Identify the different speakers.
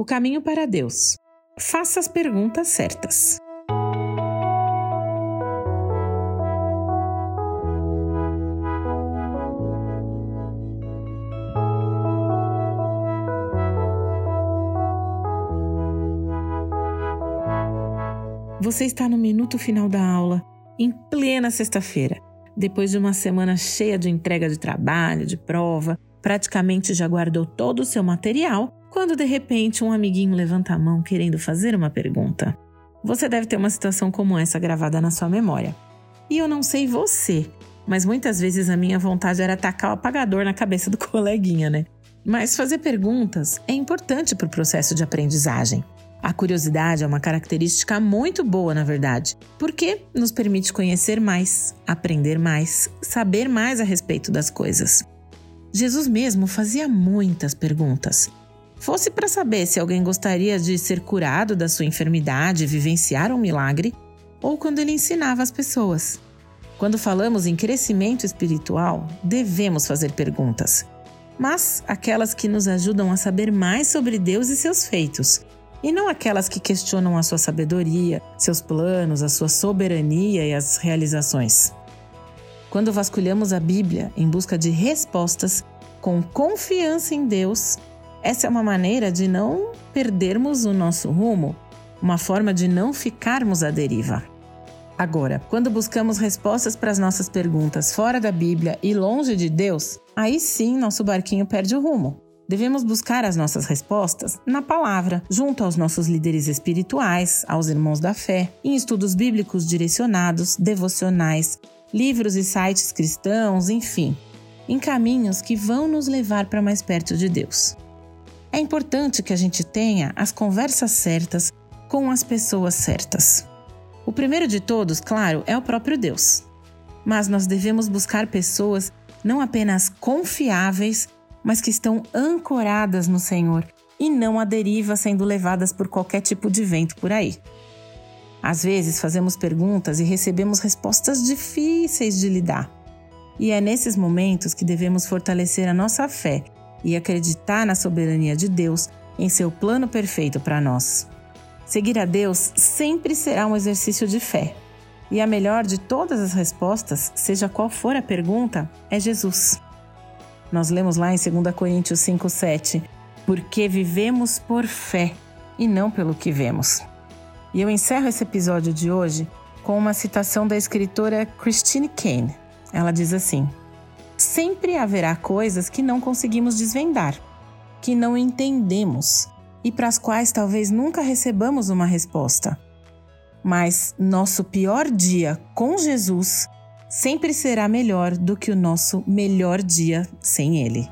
Speaker 1: O caminho para Deus. Faça as perguntas certas. Você está no minuto final da aula, em plena sexta-feira, depois de uma semana cheia de entrega de trabalho, de prova, praticamente já guardou todo o seu material, quando de repente um amiguinho levanta a mão querendo fazer uma pergunta. Você deve ter uma situação como essa gravada na sua memória. E eu não sei você, mas muitas vezes a minha vontade era tacar o apagador na cabeça do coleguinha, né? Mas fazer perguntas é importante para o processo de aprendizagem. A curiosidade é uma característica muito boa, na verdade, porque nos permite conhecer mais, aprender mais, saber mais a respeito das coisas. Jesus mesmo fazia muitas perguntas. Fosse para saber se alguém gostaria de ser curado da sua enfermidade, vivenciar um milagre, ou quando ele ensinava as pessoas. Quando falamos em crescimento espiritual, devemos fazer perguntas, mas aquelas que nos ajudam a saber mais sobre Deus e seus feitos, e não aquelas que questionam a sua sabedoria, seus planos, a sua soberania e as realizações. Quando vasculhamos a Bíblia em busca de respostas com confiança em Deus, essa é uma maneira de não perdermos o nosso rumo, uma forma de não ficarmos à deriva. Agora, quando buscamos respostas para as nossas perguntas fora da Bíblia e longe de Deus, aí sim nosso barquinho perde o rumo. Devemos buscar as nossas respostas na palavra, junto aos nossos líderes espirituais, aos irmãos da fé, em estudos bíblicos direcionados, devocionais, livros e sites cristãos, enfim, em caminhos que vão nos levar para mais perto de Deus. É importante que a gente tenha as conversas certas com as pessoas certas. O primeiro de todos, claro, é o próprio Deus. Mas nós devemos buscar pessoas não apenas confiáveis, mas que estão ancoradas no Senhor e não à deriva sendo levadas por qualquer tipo de vento por aí. Às vezes fazemos perguntas e recebemos respostas difíceis de lidar. E é nesses momentos que devemos fortalecer a nossa fé e acreditar na soberania de Deus em seu plano perfeito para nós. Seguir a Deus sempre será um exercício de fé. E a melhor de todas as respostas, seja qual for a pergunta, é Jesus. Nós lemos lá em 2 Coríntios 5,7: Porque vivemos por fé e não pelo que vemos. E eu encerro esse episódio de hoje com uma citação da escritora Christine Kane. Ela diz assim: Sempre haverá coisas que não conseguimos desvendar, que não entendemos e para as quais talvez nunca recebamos uma resposta. Mas nosso pior dia com Jesus sempre será melhor do que o nosso melhor dia sem Ele.